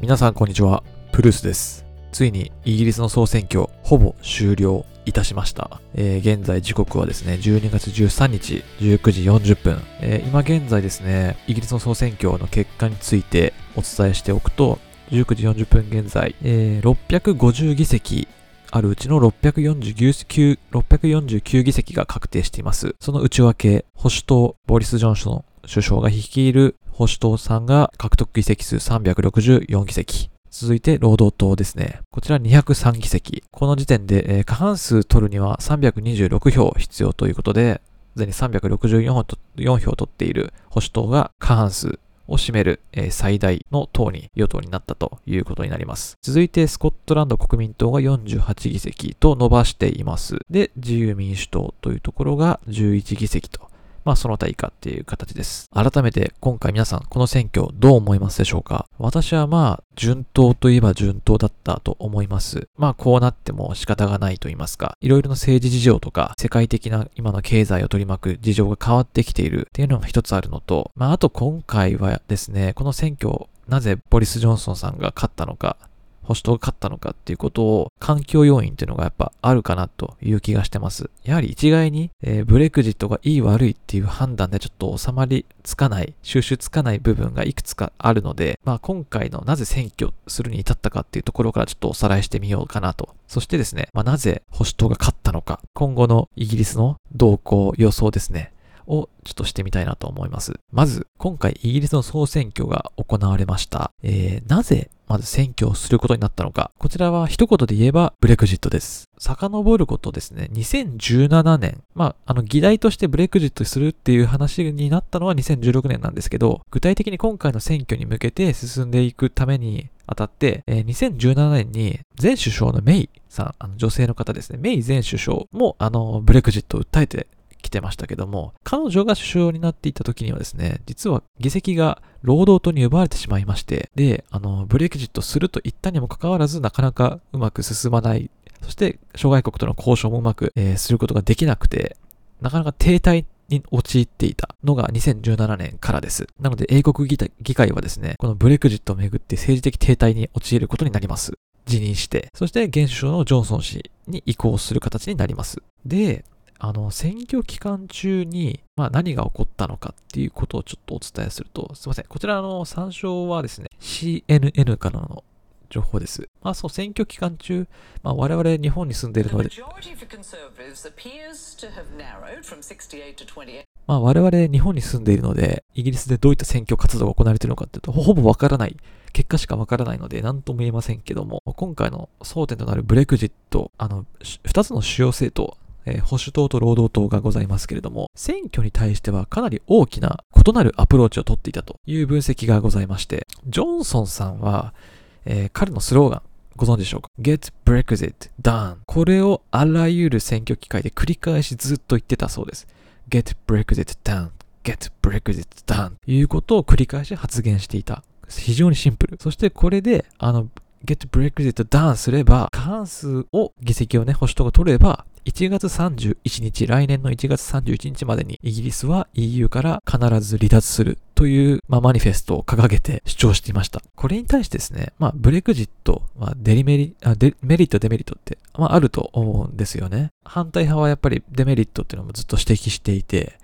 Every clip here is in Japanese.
皆さんこんにちは、プルースです。ついにイギリスの総選挙、ほぼ終了いたしました。えー現在時刻はですね、12月13日、19時40分。えー今現在ですね、イギリスの総選挙の結果についてお伝えしておくと、19時40分現在、えー650議席あるうちの649 649議席が確定しています。その内訳、保守党、ボリス・ジョンソン首相が率いる保守党さんが獲得議席数364議席。続いて、労働党ですね。こちら203議席。この時点で、えー過半数取るには326票必要ということで、すでに364票4票取っている保守党が過半数を占める、えー最大の党に、与党になったということになります。続いて、スコットランド国民党が48議席と伸ばしています。で、自由民主党というところが11議席と。まあ、その他以下っていう形です。改めて、今回皆さん、この選挙どう思いますでしょうか？私はまあ、順当といえば順当だったと思います。まあ、こうなっても仕方がないと言いますか、いろいろな政治事情とか、世界的な今の経済を取り巻く事情が変わってきているっていうのが一つあるのと、まあ、あと今回はですね、この選挙、なぜボリス・ジョンソンさんが勝ったのか、保守党が勝ったのかっていうことを環境要因っていうのがやっぱあるかなという気がしてます。やはり一概に、えーブレクジットがいい悪いっていう判断でちょっと収まりつかない、収集つかない部分がいくつかあるので、まあ今回のなぜ選挙するに至ったかっていうところからちょっとおさらいしてみようかなと。そしてですね、まあなぜ保守党が勝ったのか、今後のイギリスの動向予想ですね。をちょっとしてみたいなと思います。まず、今回イギリスの総選挙が行われました。えー、なぜまず選挙をすることになったのか。こちらは一言で言えばブレクジットです。遡ることですね、2017年。まあ、あの、議題としてブレクジットするっていう話になったのは2016年なんですけど、具体的に今回の選挙に向けて進んでいくためにあたって、えー2017年に前首相のメイさん、あの女性の方ですね、メイ前首相も、あの、ブレクジットを訴えて来てましたけども、彼女が首相になっていた時にはですね、実は議席が労働党に奪われてしまいまして、で、あの、ブレクジットすると言ったにもかかわらず、なかなかうまく進まない。そして、諸外国との交渉もうまく、えーすることができなくて、なかなか停滞に陥っていたのが2017年からです。なので、英国議会議会はですね、このブレクジットをめぐって政治的停滞に陥ることになります。辞任して、そして現首相のジョンソン氏に移行する形になります。で、あの、選挙期間中に、まあ何が起こったのかっていうことをちょっとお伝えすると、すいません。こちらの参照はですね、CNN からの情報です。まあそう、選挙期間中、まあ我々日本に住んでいるので、まあ我々日本に住んでいるので、イギリスでどういった選挙活動が行われているのかっていうと、ほぼわからない。結果しかわからないので、何とも言えませんけども、今回の争点となるブレクジット、あの、し二つの主要政党、えー保守党と労働党がございますけれども、選挙に対してはかなり大きな異なるアプローチを取っていたという分析がございまして、ジョンソンさんは、えー彼のスローガン、ご存知でしょうか ?Get Brexit done これをあらゆる選挙機会で繰り返しずっと言ってたそうです。Get Brexit done Get Brexit done ということを繰り返し発言していた。非常にシンプル。そしてこれで、あの、Get Brexit done すれば、過半数を、議席をね、保守党が取れば、1月31日、来年の1月31日までに、イギリスは EU から必ず離脱するという、まあ、マニフェストを掲げて主張していました。これに対してですね、まあ、ブレクジット、まあ、デリメリ、あデメリット、デメリットって、まあ、あると思うんですよね。反対派はやっぱりデメリットっていうのもずっと指摘していて、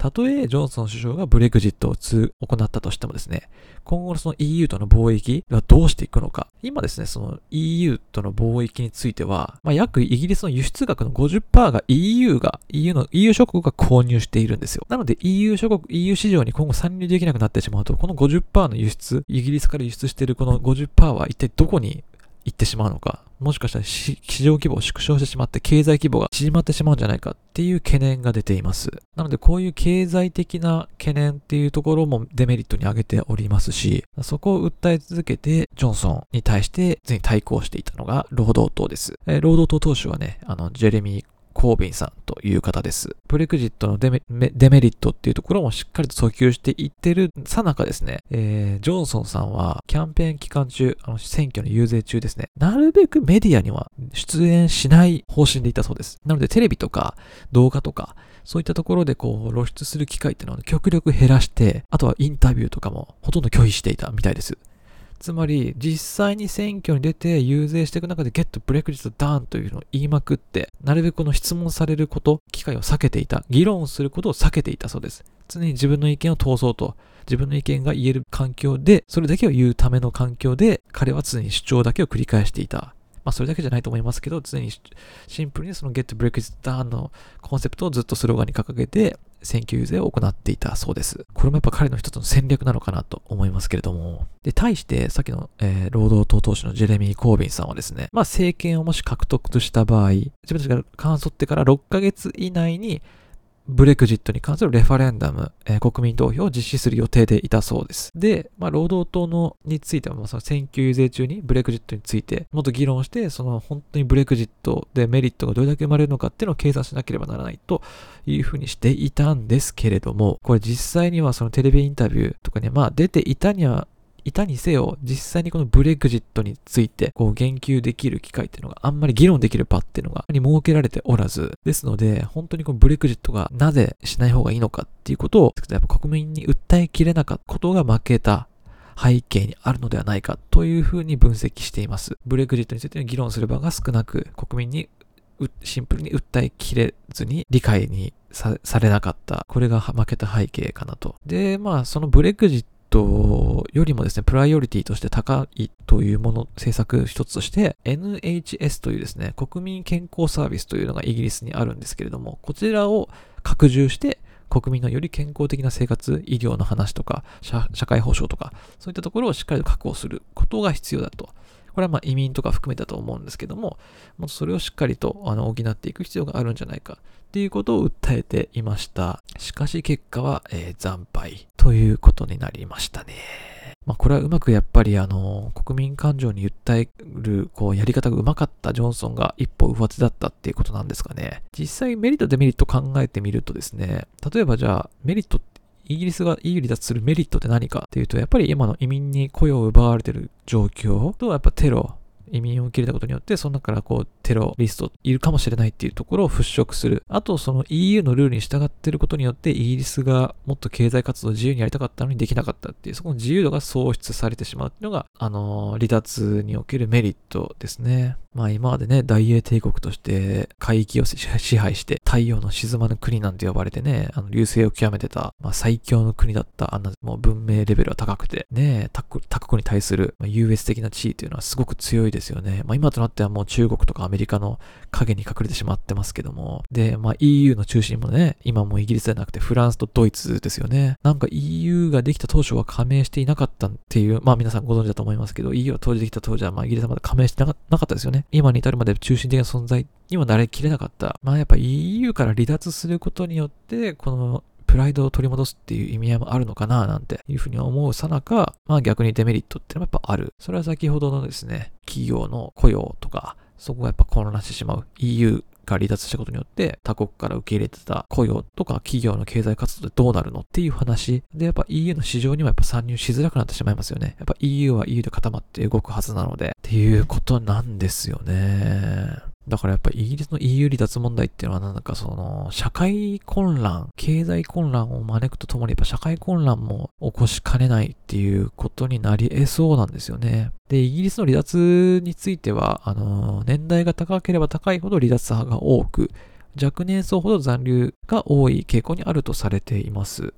たとえジョンソン首相がブレクジットを行ったとしてもですね、今後のその EU との貿易はどうしていくのか。今ですね、その EU との貿易については、まあ、約イギリスの輸出額の50%が EU が、EU の、EU 諸国が購入しているんですよ。なので EU 諸国、EU 市場に今後参入できなくなってしまうと、この50%の輸出、イギリスから輸出しているこの50%は一体どこに行ってしまうのか、もしかしたら市場規模を縮小してしまって経済規模が縮まってしまうんじゃないかっていう懸念が出ています。なのでこういう経済的な懸念っていうところもデメリットに挙げておりますし、そこを訴え続けてジョンソンに対して全に対抗していたのが労働党です。えー労働党党首はね、あの、ジェレミー・コービンさんという方です。ブレクジットのデメリットっていうところもしっかりと訴求していってるさなかですね、えージョンソンさんはキャンペーン期間中、あの選挙の遊説中ですね、なるべくメディアには出演しない方針でいたそうです。なのでテレビとか動画とか、そういったところでこう露出する機会っていうのを極力減らして、あとはインタビューとかもほとんど拒否していたみたいです。つまり、実際に選挙に出て遊説していく中で、ゲットブレクジットダウンというのを言いまくって、なるべくこの質問されること、機会を避けていた、議論することを避けていたそうです。常に自分の意見を通そうと、自分の意見が言える環境で、それだけを言うための環境で、彼は常に主張だけを繰り返していた。まあ、それだけじゃないと思いますけど、常にシンプルにその Get Brexit Down のコンセプトをずっとスローガンに掲げて、選挙遊説を行っていたそうです。これもやっぱ彼の一つの戦略なのかなと思いますけれども。で、対して、さっきの、えー、労働党党首のジェレミー・コービンさんはですね、まあ政権をもし獲得とした場合、自分たちが関わってから6ヶ月以内にブレクジットに関するレファレンダム、えー、国民投票を実施する予定でいたそうです。で、まあ、労働党のについては、まあ、その選挙遊説中にブレクジットについてもっと議論して、その本当にブレクジットでメリットがどれだけ生まれるのかっていうのを計算しなければならないというふうにしていたんですけれども、これ実際にはそのテレビインタビューとかに、まあ出ていたにはいたにせよ、実際にこのブレグジットについて、こう言及できる機会っていうのがあんまり議論できる場っていうのが、に設けられておらず、ですので、本当にこのブレグジットがなぜしない方がいいのかっていうことを、やっぱ国民に訴えきれなかったことが負けた背景にあるのではないかというふうに分析しています。ブレグジットについての議論する場が少なく、国民にシンプルに訴えきれずに理解にされなかった。これが負けた背景かなと。で、まあ、そのブレグジットトよりもですね、プライオリティとして高いというもの、政策一つとして、NHS というですね、国民健康サービスというのがイギリスにあるんですけれども、こちらを拡充して、国民のより健康的な生活、医療の話とか、社会保障とか、そういったところをしっかりと確保することが必要だと。これはまあ移民とか含めたと思うんですけども、もっとそれをしっかりとあの補っていく必要があるんじゃないかっていうことを訴えていました。しかし結果は、えー、惨敗ということになりましたね。まあ、これはうまくやっぱりあの、国民感情に訴える、こう、やり方がうまかったジョンソンが一歩上手だったっていうことなんですかね。実際メリットデメリット考えてみるとですね、例えばじゃあメリットってイギリスが EU 離脱するメリットって何かっていうと、やっぱり今の移民に雇用を奪われてる状況と、やっぱテロ、移民を受け入れたことによって、その中からこう、テロリストいるかもしれないっていうところを払拭する。あと、その EU のルールに従ってることによって、イギリスがもっと経済活動を自由にやりたかったのにできなかったっていう、そこの自由度が喪失されてしまうっていうのが、あのー、離脱におけるメリットですね。まあ今までね、大英帝国として海域を支配して太陽の沈まぬ国なんて呼ばれてね、あの流星を極めてた、まあ最強の国だったあんなもう文明レベルは高くて、ね、他国に対する、まあ、優越的な地位というのはすごく強いですよね。まあ今となってはもう中国とかアメリカの影に隠れてしまってますけども。で、まあ EU の中心もね、今もイギリスじゃなくてフランスとドイツですよね。なんか EU ができた当初は加盟していなかったっていう、まあ皆さんご存知だと思いますけど、EU は当時できた当時はまあイギリスはまだ加盟してなかったですよね。今に至るまで中心的な存在にもなれきれなかった。まあやっぱ EU から離脱することによって、このプライドを取り戻すっていう意味合いもあるのかななんていうふうに思うさなか、まあ逆にデメリットってのはやっぱある。それは先ほどのですね、企業の雇用とか、そこがやっぱ混乱してしまう。EU が離脱したことによって他国から受け入れてた雇用とか企業の経済活動でどうなるのっていう話でやっぱ EU の市場にもやっぱ参入しづらくなってしまいますよね。やっぱ EU は EU で固まって動くはずなのでっていうことなんですよね。だからやっぱイギリスの EU 離脱問題っていうのはなんかその社会混乱、経済混乱を招くとともにやっぱ社会混乱も起こしかねないっていうことになり得そうなんですよね。で、イギリスの離脱については、あの、年代が高ければ高いほど離脱派が多く、若年層ほど残留が多い傾向にあるとされています。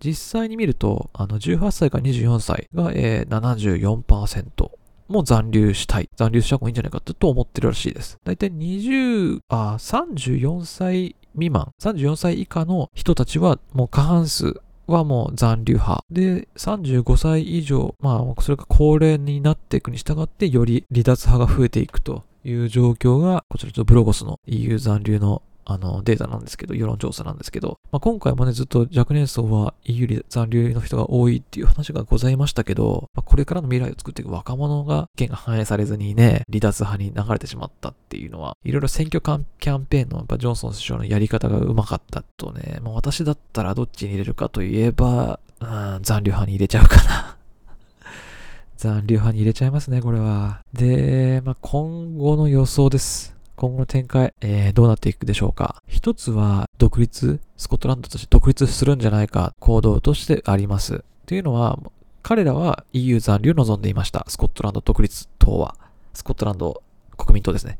実際に見ると、あの、18歳から24歳が、えー、74%。もう残留したい。残留した方がいいんじゃないかと思ってるらしいです。だいたい20、あ、34歳未満、34歳以下の人たちはもう過半数はもう残留派。で、35歳以上、まあ、それが高齢になっていくに従って、より離脱派が増えていくという状況が、こちらとブロゴスの EU 残留のあの、データなんですけど、世論調査なんですけど、まあ、今回もね、ずっと若年層は EU 残留の人が多いっていう話がございましたけど、まあ、これからの未来を作っていく若者が意見が反映されずにね、離脱派に流れてしまったっていうのは、いろいろ選挙キャンペーンのやっぱジョンソン首相のやり方がうまかったとね、まあ、私だったらどっちに入れるかといえば、うん、残留派に入れちゃうかな 残留派に入れちゃいますね、これは。で、まあ、今後の予想です。今後の展開、えー、どうなっていくでしょうか。一つは、独立、スコットランドとして独立するんじゃないか、行動としてあります。というのは、彼らは EU 残留を望んでいました。スコットランド独立党は。スコットランド国民党ですね。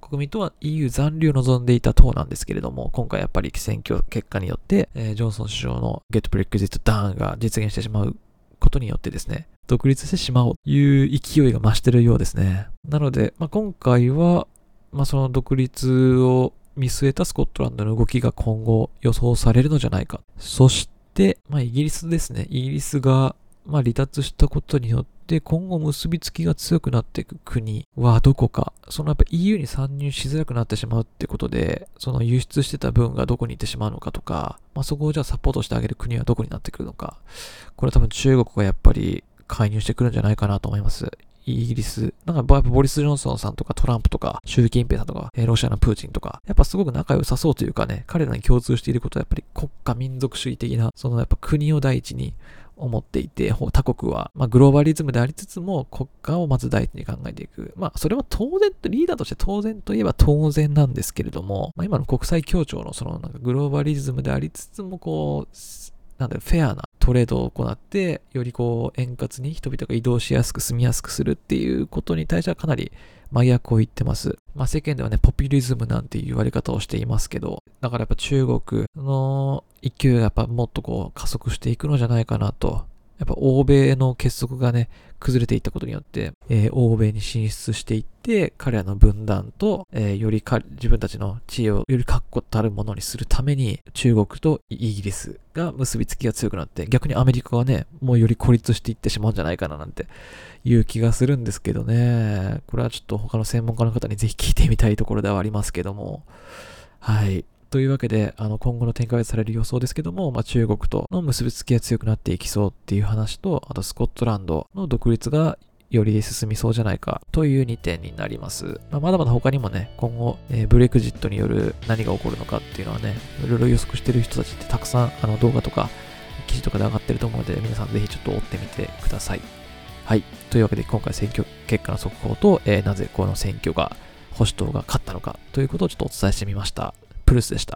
国民党は EU 残留を望んでいた党なんですけれども、今回やっぱり選挙結果によって、えー、ジョンソン首相の Get Brexit Down が実現してしまうことによってですね、独立してしまおうという勢いが増してるようですね。なので、まあ、今回は、まあ、その独立を見据えたスコットランドの動きが今後予想されるのじゃないか。そして、まあ、イギリスですね。イギリスが、まあ、離脱したことによって、今後結びつきが強くなっていく国はどこか、そのやっぱ EU に参入しづらくなってしまうってことで、その輸出してた分がどこに行ってしまうのかとか、まあ、そこをじゃあサポートしてあげる国はどこになってくるのか、これは多分中国がやっぱり介入してくるんじゃないかなと思います。イギリス、なんかボリス・ジョンソンさんとかトランプとか、習近平さんとか、ロシアのプーチンとか、やっぱすごく仲良さそうというかね、彼らに共通していることはやっぱり国家民族主義的な、そのやっぱ国を第一に思っていて、他国は、まあ、グローバリズムでありつつも国家をまず第一に考えていく。まあ、それは当然と、リーダーとして当然といえば当然なんですけれども、まあ、今の国際協調のそのなんかグローバリズムでありつつも、こう、なんだフェアなトレードを行って、よりこう円滑に人々が移動しやすく住みやすくするっていうことに対してはかなり真逆を言ってます。まあ世間ではね、ポピュリズムなんていう言われ方をしていますけど、だからやっぱ中国の勢いがやっぱもっとこう加速していくのじゃないかなとやっぱ欧米の結束がね、崩れていったことによって、えー、欧米に進出していって、彼らの分断と、えー、より自分たちの知恵をより確固たるものにするために、中国とイギリスが結びつきが強くなって、逆にアメリカがね、もうより孤立していってしまうんじゃないかななんていう気がするんですけどね。これはちょっと他の専門家の方にぜひ聞いてみたいところではありますけども。はい。というわけで、あの、今後の展開される予想ですけども、まあ、中国との結びつきが強くなっていきそうっていう話と、あとスコットランドの独立がより進みそうじゃないかという2点になります。まあ、まだまだ他にもね、今後、えー、ブレクジットによる何が起こるのかっていうのはね、いろいろ予測してる人たちってたくさんあの動画とか記事とかで上がってると思うので、皆さんぜひちょっと追ってみてください。はい。というわけで今回選挙結果の速報と、えー、なぜこの選挙が保守党が勝ったのかということをちょっとお伝えしてみました。プルスでした。